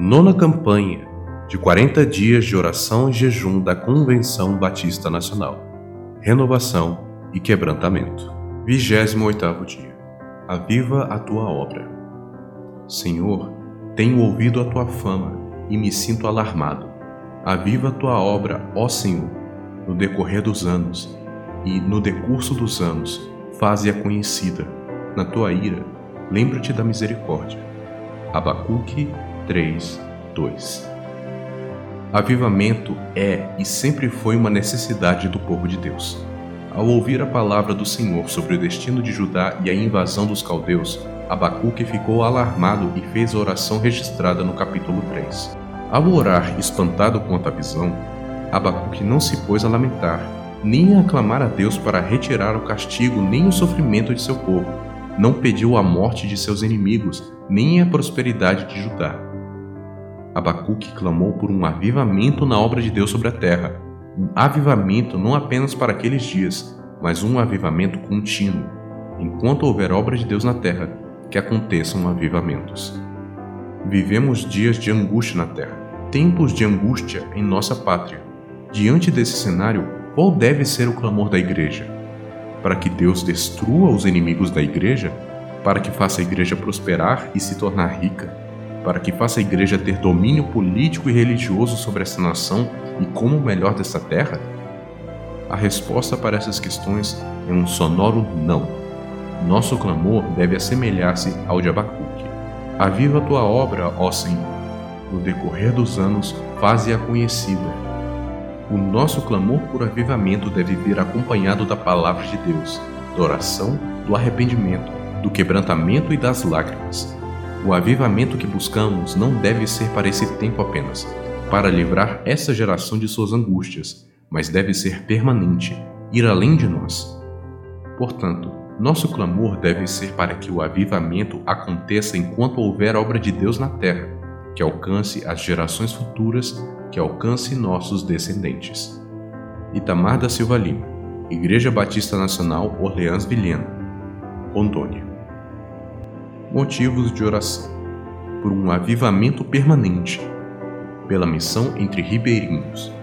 Nona campanha de 40 dias de oração e jejum da Convenção Batista Nacional. Renovação e quebrantamento. 28º dia. Aviva a tua obra. Senhor, tenho ouvido a tua fama e me sinto alarmado. Aviva a tua obra, ó Senhor, no decorrer dos anos, e no decurso dos anos, faze-a conhecida. Na tua ira, lembra-te da misericórdia. Abacuque 3, 2 Avivamento é e sempre foi uma necessidade do povo de Deus. Ao ouvir a palavra do Senhor sobre o destino de Judá e a invasão dos caldeus, Abacuque ficou alarmado e fez a oração registrada no capítulo 3. Ao orar espantado quanto à visão, Abacuque não se pôs a lamentar, nem a clamar a Deus para retirar o castigo nem o sofrimento de seu povo. Não pediu a morte de seus inimigos, nem a prosperidade de Judá. Abacuque clamou por um avivamento na obra de Deus sobre a terra. Um avivamento não apenas para aqueles dias, mas um avivamento contínuo. Enquanto houver obra de Deus na terra, que aconteçam avivamentos. Vivemos dias de angústia na terra, tempos de angústia em nossa pátria. Diante desse cenário, qual deve ser o clamor da igreja? Para que Deus destrua os inimigos da igreja? Para que faça a igreja prosperar e se tornar rica? Para que faça a igreja ter domínio político e religioso sobre essa nação e como o melhor dessa terra? A resposta para essas questões é um sonoro não. Nosso clamor deve assemelhar-se ao de Abacuque. Aviva tua obra, ó Senhor. No decorrer dos anos, faze-a conhecida. O nosso clamor por avivamento deve vir acompanhado da palavra de Deus, da oração, do arrependimento, do quebrantamento e das lágrimas. O avivamento que buscamos não deve ser para esse tempo apenas, para livrar essa geração de suas angústias, mas deve ser permanente, ir além de nós. Portanto, nosso clamor deve ser para que o avivamento aconteça enquanto houver obra de Deus na terra, que alcance as gerações futuras, que alcance nossos descendentes. Itamar da Silva Lima, Igreja Batista Nacional Orleans Vilhena, Rondônia. Motivos de oração: por um avivamento permanente, pela missão entre ribeirinhos